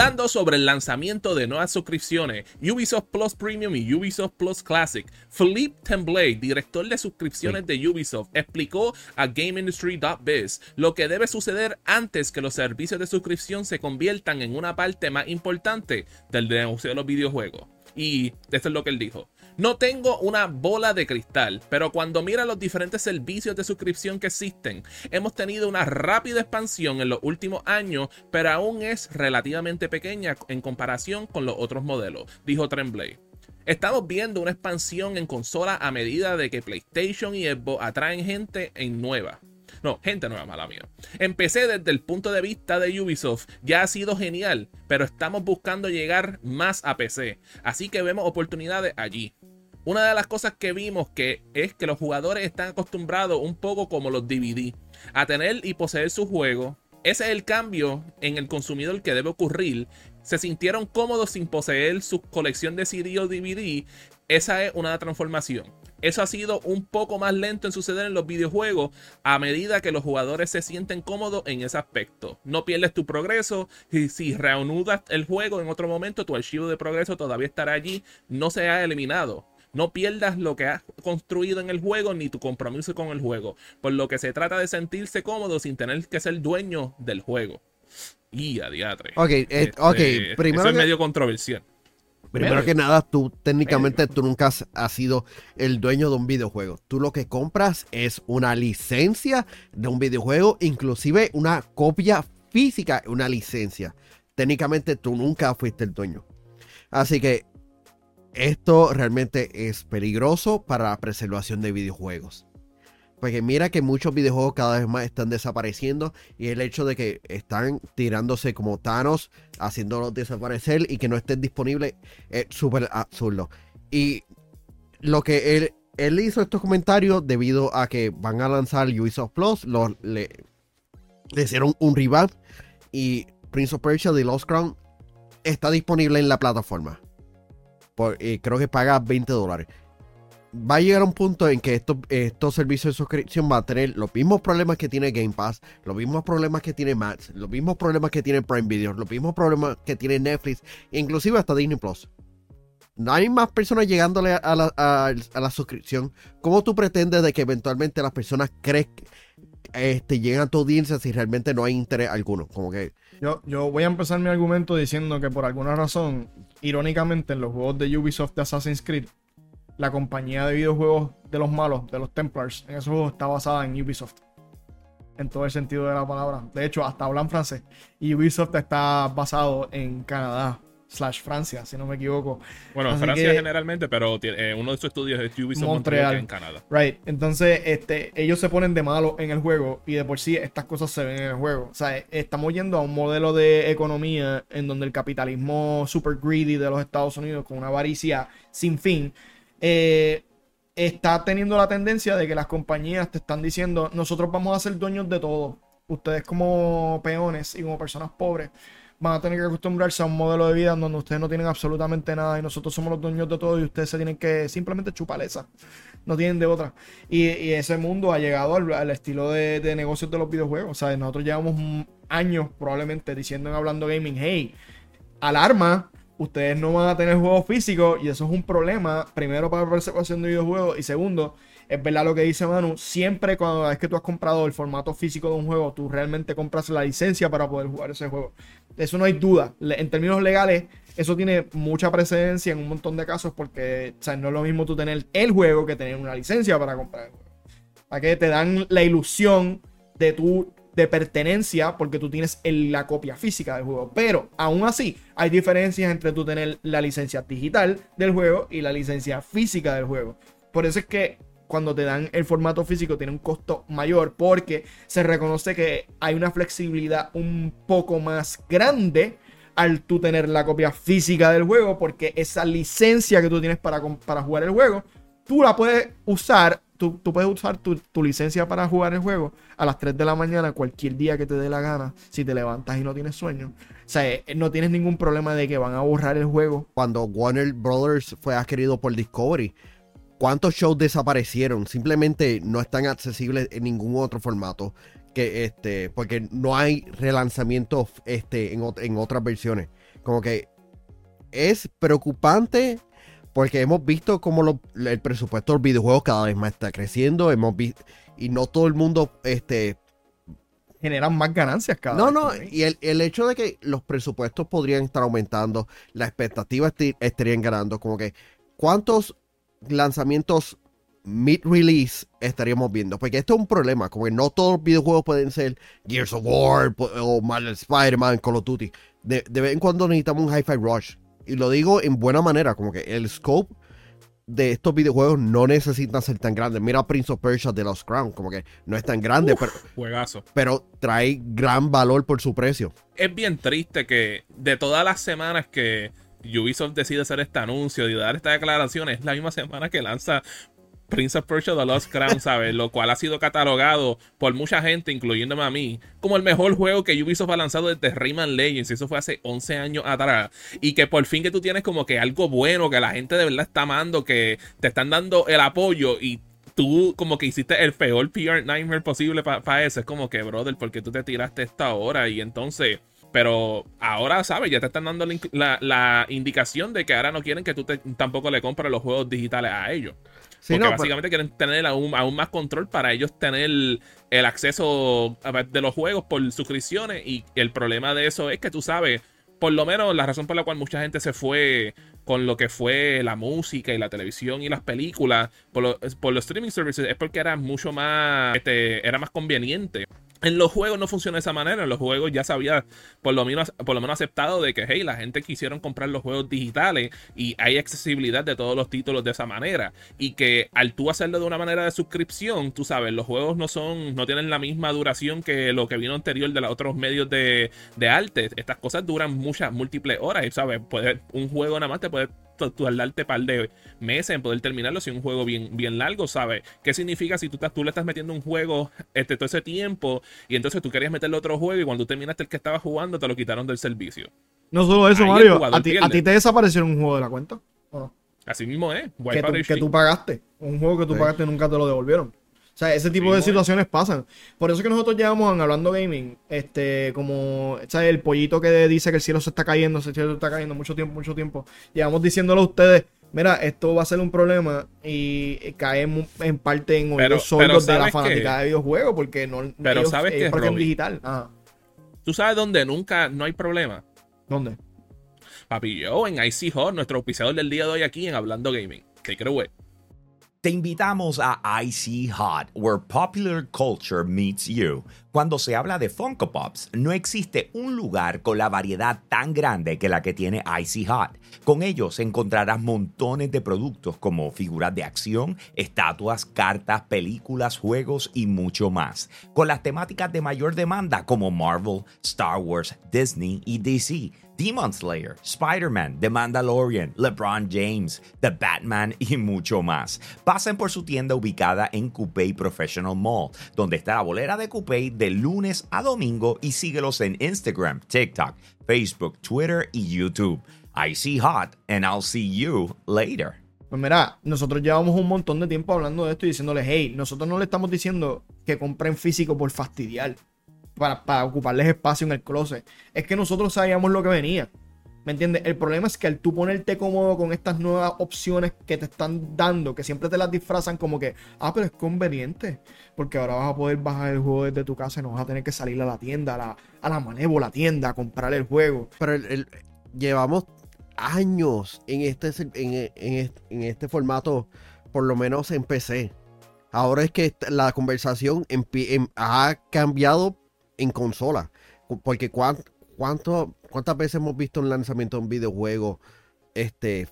Hablando sobre el lanzamiento de nuevas suscripciones, Ubisoft Plus Premium y Ubisoft Plus Classic, Philippe Temblay, director de suscripciones de Ubisoft, explicó a GameIndustry.biz lo que debe suceder antes que los servicios de suscripción se conviertan en una parte más importante del negocio de los videojuegos. Y esto es lo que él dijo. No tengo una bola de cristal, pero cuando mira los diferentes servicios de suscripción que existen, hemos tenido una rápida expansión en los últimos años, pero aún es relativamente pequeña en comparación con los otros modelos, dijo Tremblay. Estamos viendo una expansión en consola a medida de que PlayStation y Xbox atraen gente en nueva. No, gente nueva, mala mía. Empecé desde el punto de vista de Ubisoft, ya ha sido genial, pero estamos buscando llegar más a PC, así que vemos oportunidades allí. Una de las cosas que vimos que es que los jugadores están acostumbrados un poco como los DVD a tener y poseer su juego. Ese es el cambio en el consumidor que debe ocurrir. Se sintieron cómodos sin poseer su colección de CD o DVD. Esa es una transformación. Eso ha sido un poco más lento en suceder en los videojuegos a medida que los jugadores se sienten cómodos en ese aspecto. No pierdes tu progreso y si reanudas el juego en otro momento, tu archivo de progreso todavía estará allí, no se ha eliminado. No pierdas lo que has construido en el juego ni tu compromiso con el juego. Por lo que se trata de sentirse cómodo sin tener que ser dueño del juego. Y a diatre. Ok, eh, Este, ok, primero eso es medio controversial. Primero que nada, tú técnicamente tú nunca has, has sido el dueño de un videojuego. Tú lo que compras es una licencia de un videojuego, inclusive una copia física, una licencia. Técnicamente tú nunca fuiste el dueño. Así que esto realmente es peligroso para la preservación de videojuegos. Porque mira que muchos videojuegos cada vez más están desapareciendo y el hecho de que están tirándose como Thanos, haciéndolos desaparecer y que no estén disponibles es súper absurdo. Y lo que él, él hizo estos comentarios debido a que van a lanzar Ubisoft Plus, le, le hicieron un revamp y Prince of Persia The Lost Crown está disponible en la plataforma. Por, y creo que paga 20 dólares va a llegar un punto en que estos, estos servicios de suscripción van a tener los mismos problemas que tiene Game Pass, los mismos problemas que tiene Max, los mismos problemas que tiene Prime Video, los mismos problemas que tiene Netflix, inclusive hasta Disney Plus. No hay más personas llegándole a la, a- la suscripción. ¿Cómo tú pretendes de que eventualmente las personas que este, lleguen a tu audiencia si realmente no hay interés alguno? Como que Yo, yo voy a empezar mi argumento diciendo que por alguna razón, irónicamente, en los juegos de Ubisoft de Assassin's Creed, la compañía de videojuegos de los malos, de los Templars, en esos juegos está basada en Ubisoft. En todo el sentido de la palabra. De hecho, hasta hablan francés. Y Ubisoft está basado en Canadá, slash Francia, si no me equivoco. Bueno, Así Francia que- generalmente, pero eh, uno de sus estudios es Ubisoft Montreal. Montreal, en Canadá. Right. Entonces, este, ellos se ponen de malo en el juego y de por sí estas cosas se ven en el juego. O sea, estamos yendo a un modelo de economía en donde el capitalismo super greedy de los Estados Unidos con una avaricia sin fin eh, está teniendo la tendencia de que las compañías te están diciendo nosotros vamos a ser dueños de todo. Ustedes como peones y como personas pobres van a tener que acostumbrarse a un modelo de vida donde ustedes no tienen absolutamente nada y nosotros somos los dueños de todo y ustedes se tienen que simplemente chupar esa. No tienen de otra. Y, ese mundo ha llegado al, estilo de, negocios de los videojuegos. O sea, nosotros llevamos años probablemente diciendo en Hablando Gaming, hey, alarma, ustedes no van a tener juegos físicos y eso es un problema, primero para la preservación de videojuegos y segundo, es verdad lo que dice Manu, siempre cuando es que tú has comprado el formato físico de un juego, tú realmente compras la licencia para poder jugar ese juego. De eso no hay duda. En términos legales, eso tiene mucha precedencia en un montón de casos porque o no es lo mismo tú tener el juego que tener una licencia para comprar el juego. Para que te dan la ilusión de tu de pertenencia porque tú tienes la copia física del juego. Pero aún así, hay diferencias entre tú tener la licencia digital del juego y la licencia física del juego. Por eso es que cuando te dan el formato físico tiene un costo mayor porque se reconoce que hay una flexibilidad un poco más grande al tú tener la copia física del juego porque esa licencia que tú tienes para, para jugar el juego, tú la puedes usar, tú, tú puedes usar tu, tu licencia para jugar el juego a las 3 de la mañana cualquier día que te dé la gana si te levantas y no tienes sueño. O sea, eh, no tienes ningún problema de que van a borrar el juego cuando Warner Brothers fue adquirido por Discovery, ¿cuántos shows desaparecieron? Simplemente no están accesibles en ningún otro formato que este, porque no hay relanzamientos este, en, en otras versiones. Como que es preocupante porque hemos visto como el presupuesto de los videojuegos cada vez más está creciendo. Hemos visto, y no todo el mundo este, generan más ganancias cada no, vez. No, no, y el, hecho de que los presupuestos podrían estar aumentando, las expectativas estarían ganando, como que cuántos lanzamientos mid-release estaríamos viendo. Porque esto es un problema, como que no todos los videojuegos pueden ser Gears of War o Marvel Spider-Man, Call of Duty. De, de, vez en cuando necesitamos un Hi-Fi Rush. Y lo digo en buena manera, como que el scope de estos videojuegos no necesitan ser tan grandes. Mira Prince of Persia de los Crown, como que no es tan grande, pero, juegazo. pero trae gran valor por su precio. Es bien triste que de todas las semanas que Ubisoft decide hacer este anuncio y dar esta declaración, es la misma semana que lanza Prince of Persia The Lost Crown, ¿sabes? Lo cual ha sido catalogado por mucha gente, incluyéndome a mí, como el mejor juego que Ubisoft ha lanzado desde Rayman Legends. Y eso fue hace 11 años atrás. Y que por fin que tú tienes como que algo bueno, que la gente de verdad está amando, que te están dando el apoyo y tú como que hiciste el peor PR Nightmare posible para eso. Es como que, brother, porque tú te tiraste esta hora y entonces... Pero ahora, ¿sabes? Ya te están dando la, indicación de que ahora no quieren que tú tampoco le compres los juegos digitales a ellos porque básicamente quieren tener aún, más control para ellos tener el acceso de los juegos por suscripciones. Y el problema de eso es que tú sabes, por lo menos la razón por la cual mucha gente se fue con lo que fue la música y la televisión y las películas por, por los streaming services es porque era mucho más, este, era más conveniente. En los juegos no funciona de esa manera. En los juegos ya se había por lo menos, por lo menos aceptado de que, hey, la gente quisieron comprar los juegos digitales y hay accesibilidad de todos los títulos de esa manera. Y que al tú hacerlo de una manera de suscripción, tú sabes, los juegos no son, no tienen la misma duración que lo que vino anterior de los otros medios de, de arte. Estas cosas duran muchas, múltiples horas. Y sabes, puede, un juego nada más te puede tardarte par de meses en poder terminarlo si es un juego bien, bien largo, ¿sabes? ¿Qué significa si tú, estás, tú le estás metiendo un juego este, todo ese tiempo y entonces tú querías meterle otro juego y cuando tú terminaste el que estaba jugando te lo quitaron del servicio? No solo eso, Mario. ¿A ti, te desapareció un juego de la cuenta? Así mismo es. Que tú, pagaste. Un juego que tú pagaste y nunca te lo devolvieron. O sea, ese tipo de situaciones pasan. Por eso que nosotros llevamos hablando gaming, este, como, ¿sabes? El pollito que dice que el cielo se está cayendo, el cielo se está cayendo mucho tiempo, mucho tiempo. Llevamos diciéndolo a ustedes, mira, esto va a ser un problema y caemos en parte en oídos sordos de la fanática de videojuegos porque no pero sabes que es digital. ¿Tú sabes dónde nunca no hay problema? ¿Dónde? Papi, yo en IC Hot, nuestro auspiciador del día de hoy aquí en Hablando Gaming. Take it away. Te invitamos a Icy Hot, where popular culture meets you. Cuando se habla de Funko Pops, no existe un lugar con la variedad tan grande que la que tiene Icy Hot. Con ellos encontrarás montones de productos como figuras de acción, estatuas, cartas, películas, juegos y mucho más. Con las temáticas de mayor demanda como Marvel, Star Wars, Disney y DC Demon Slayer, Spider-Man, The Mandalorian, LeBron James, The Batman y mucho más. Pasen por su tienda ubicada en Coupé Professional Mall, donde está la bolera de Coupé de lunes a domingo y síguelos en Instagram, TikTok, Facebook, Twitter y YouTube. I see hot and I'll see you later. Pues mira, nosotros llevamos un montón de tiempo hablando de esto y diciéndoles, hey, nosotros no le estamos diciendo que compren físico por fastidiar para, ocuparles espacio en el closet. Es que nosotros sabíamos lo que venía. ¿Me entiendes? El problema es que al tú ponerte cómodo con estas nuevas opciones que te están dando, que siempre te las disfrazan como que, ah, pero es conveniente, porque ahora vas a poder bajar el juego desde tu casa y no vas a tener que salir a la tienda, a la, a la manévola tienda, a comprar el juego. Pero llevamos años en este, en, este, formato, por lo menos en PC. Ahora es que la conversación em, ha cambiado en consola. Porque cuánto, ¿cuántas veces hemos visto un lanzamiento de un videojuego este,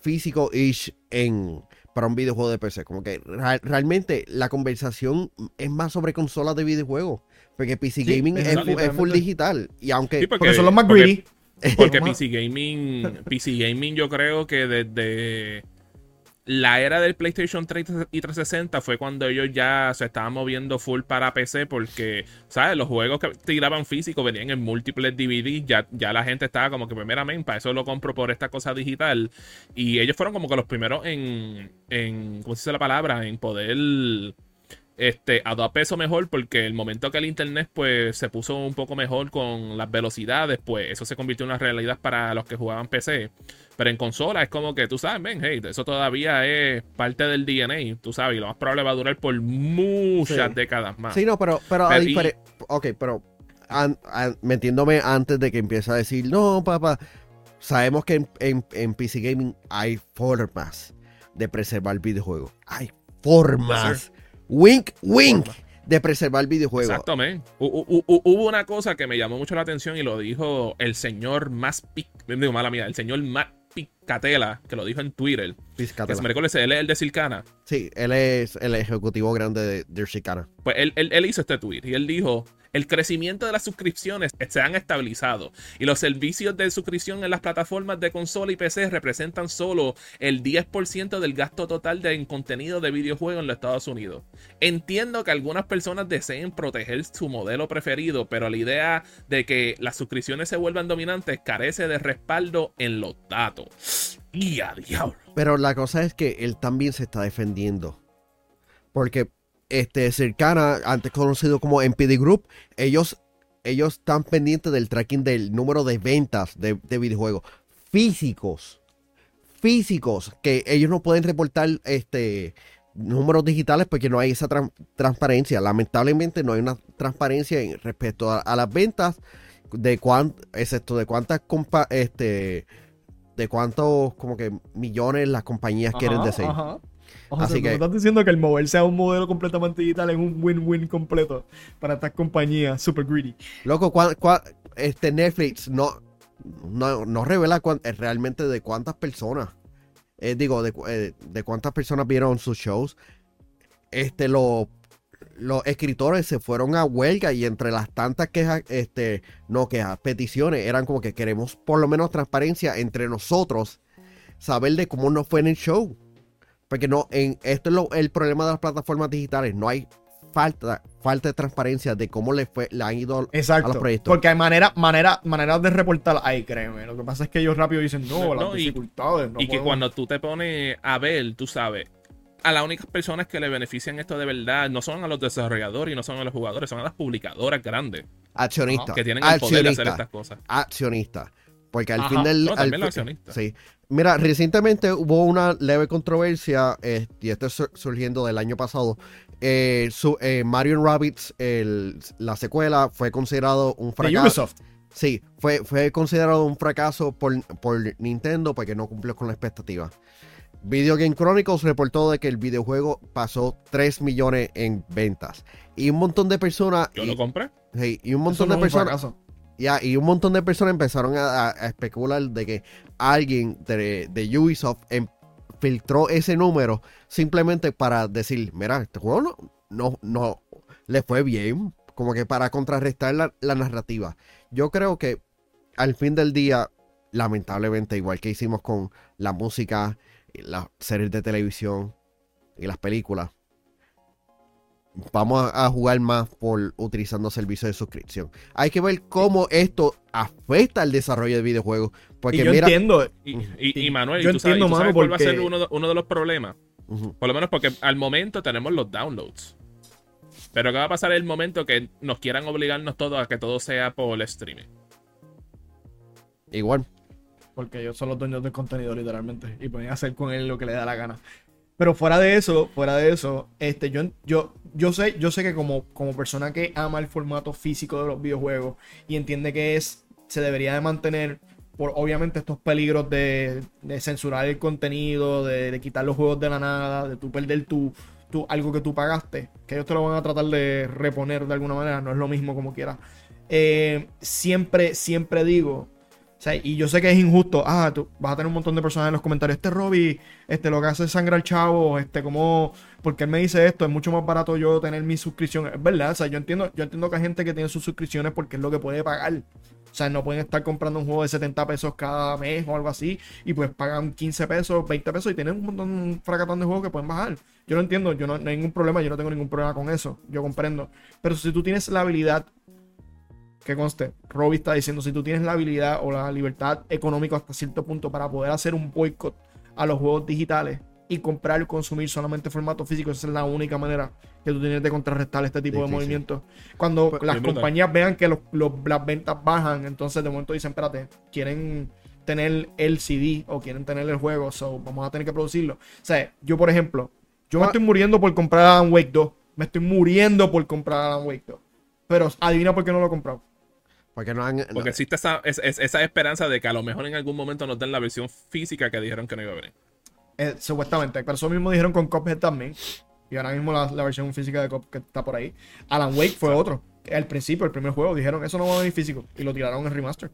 físico-ish en, para un videojuego de PC? Como que realmente la conversación es más sobre consolas de videojuegos. Porque PC Gaming es, full digital. Y aunque... porque, son los más greedy. Porque PC Gaming, PC Gaming yo creo que desde la era del PlayStation 3 y 360 fue cuando ellos ya se estaban moviendo full para PC porque, ¿sabes? Los juegos que tiraban físico venían en múltiples DVDs, ya, ya la gente estaba como que primeramente, para eso lo compro por esta cosa digital. Y ellos fueron como que los primeros en, en ¿cómo se dice la palabra? En poder este, a dos pesos mejor porque el momento que el internet pues se puso un poco mejor con las velocidades, pues eso se convirtió en una realidad para los que jugaban PC. Pero en consola es como que tú sabes, ven, hey, eso todavía es parte del DNA, tú sabes, y lo más probable va a durar por muchas Sí. décadas más. Sí, no, pero, pero, a y- Ok, pero an- an- metiéndome antes de que empiece a decir, no, papá, sabemos que en, en- en PC Gaming hay formas de preservar videojuegos. Hay formas. Wink, wink. De preservar videojuegos. Exactamente. Hu- hu- hu- Hubo una cosa que me llamó mucho la atención y lo dijo el señor más pic, digo, mala mía, el señor más picatela, que lo dijo en Twitter. Que Piscatela. se me recuerda, él es el de Silcana. Sí, él es el ejecutivo grande de, de Chicana. Pues él, él- él hizo este tweet y él dijo: el crecimiento de las suscripciones se han estabilizado y los servicios de suscripción en las plataformas de consola y PC representan solo el 10% del gasto total de en contenido de videojuegos en los Estados Unidos. Entiendo que algunas personas deseen proteger su modelo preferido, pero la idea de que las suscripciones se vuelvan dominantes carece de respaldo en los datos. ¡Y a diablo! Pero la cosa es que él también se está defendiendo. Porque este Cercana, antes conocido como MPD Group, ellos, ellos están pendientes del tracking del número de ventas de, de videojuegos físicos. Físicos. Que ellos no pueden reportar este números digitales porque no hay esa tran- transparencia. Lamentablemente no hay una transparencia en respecto a, a las ventas de cuánto, excepto de cuántas compa este de cuántos como que millones las compañías quieren decir. ajá. O sea, Así que- estás diciendo que el moverse a un modelo completamente digital es un win-win completo para estas compañías super greedy. Loco, cuán- cuán- este Netflix no, no, no revela cuán- eh, realmente de cuántas personas, eh, digo, de, eh, de cuántas personas vieron sus shows. Este, lo- los escritores se fueron a huelga y entre las tantas quejas, este, no quejas, peticiones, eran como que queremos por lo menos transparencia entre nosotros, saber de cómo nos fue en el show. Porque no, en, esto es lo- el problema de las plataformas digitales, no hay falta, falta de transparencia de cómo le fue, le han ido a los Exacto. proyectos. Porque hay manera, manera, maneras de reportar ahí, créeme. Lo que pasa es que ellos rápido dicen, no, No, las no, y- dificultades. no y que podemos". cuando tú te pones a ver, tú sabes, a las únicas personas que le benefician esto de verdad no son a los desarrolladores y no son a los jugadores, son a las publicadoras grandes accionistas. que tienen el poder de hacer accionistas, estas cosas. Accionistas. Porque al Ajá. fin del. No, al. Sí. Mira, recientemente hubo una leve controversia, eh, y esto es sur- surgiendo del año pasado. Eh, su, eh, Mario Rabbids, el- la secuela, fue considerado un De fracaso. Ubisoft. Sí, fue, fue considerado un fracaso por, por Nintendo porque no cumplió con la expectativa. Video Game Chronicles reportó de que el videojuego pasó 3 millones en ventas. Y un montón de personas. Yo y, lo compré. sí, y un montón no de personas. Y un montón de personas empezaron a, especular de que alguien de, de Ubisoft em- filtró ese número simplemente para decir, mira, este juego no, no, no le fue bien, como que para contrarrestar la, la narrativa. Yo creo que al fin del día, lamentablemente, igual que hicimos con la música, las series de televisión y las películas, vamos a, jugar más por utilizando servicios de suscripción. Hay que ver cómo esto afecta al desarrollo de videojuegos. Porque y yo mira, entiendo. Y, y, y Manuel, Yo ¿y tú sabes, entiendo, sabes mano, cuál va a ser porque- uno de, uno de los problemas? Por lo menos porque al momento tenemos los downloads. Pero ¿qué va a pasar en el momento que nos quieran obligarnos todos a que todo sea por el streaming? igual. Porque ellos son los dueños del contenido, literalmente. Y pueden hacer con él lo que les da la gana. Pero fuera de eso, fuera de eso, este, yo, yo, yo sé, yo sé que como, como persona que ama el formato físico de los videojuegos y entiende que es, se debería de mantener por obviamente estos peligros de, de censurar el contenido, de, de quitar los juegos de la nada, de tú perder tu, tu, algo que tú pagaste, que ellos te lo van a tratar de reponer de alguna manera, no es lo mismo como quiera. Eh, siempre, siempre digo, y yo sé que es injusto. Ah, tú vas a tener un montón de personas en los comentarios. Este Robbie, este, lo que hace es sangrar chavo, este, como, porque él me dice esto? Es mucho más barato yo tener mi suscripción. Es verdad, o sea, yo entiendo, yo entiendo que hay gente que tiene sus suscripciones porque es lo que puede pagar. O sea, no pueden estar comprando un juego de 70 pesos cada mes o algo así. Y pues pagan 15 pesos, 20 pesos y tienen un montón, un fracatón de juegos que pueden bajar. Yo lo entiendo, yo no, no hay ningún problema, yo no tengo ningún problema con eso. Yo comprendo. Pero si tú tienes la habilidad que conste, Robbie está diciendo, si tú tienes la habilidad o la libertad económica hasta cierto punto para poder hacer un boicot a los juegos digitales, y comprar y consumir solamente formato físico. Esa es la única manera que tú tienes de contrarrestar este tipo de movimientos. Cuando Pues, las brutal. compañías vean que los- los- las ventas bajan, entonces de momento dicen, espérate, quieren tener el CD o quieren tener el juego, so vamos a tener que producirlo. O sea, yo por ejemplo, yo me Ah. estoy muriendo por comprar Alan Wake 2. Me estoy muriendo por comprar Alan Wake 2. Pero adivina por qué no lo he comprado. Porque no han. Porque existe esa, es- es- esa esperanza de que a lo mejor en algún momento nos den la versión física que dijeron que no iba a venir. Eh, supuestamente. Pero eso mismo dijeron con Cuphead también. Y ahora mismo la, la versión física de Cuphead está por ahí. Alan Wake fue otro. Al principio, el primer juego, dijeron eso no va a venir físico. Y lo tiraron en remaster.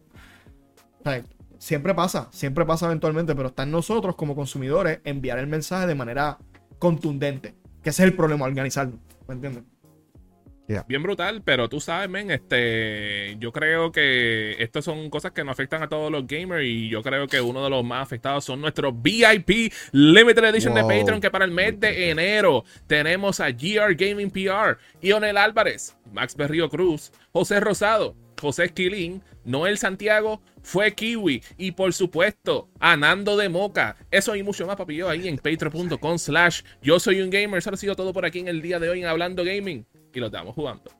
O sea, siempre pasa, siempre pasa eventualmente. Pero está en nosotros como consumidores enviar el mensaje de manera contundente. Que ese es el problema, organizarlo. ¿Me entiendes? Bien brutal, pero tú sabes, men, este, yo creo que estas son cosas que nos afectan a todos los gamers y yo creo que uno de los más afectados son nuestros VIP Limited Edition Wow. de Patreon, que para el mes de enero tenemos a GR Gaming PR, Ionel Álvarez, Max Berrío Cruz, José Rosado, José Esquilín, Noel Santiago, fue Kiwi y por supuesto Anando de Moca. Eso y mucho más, papillo, ahí en patreon.com slash yo soy un gamer. Eso ha sido todo por aquí en el día de hoy en Hablando Gaming y lo estamos jugando.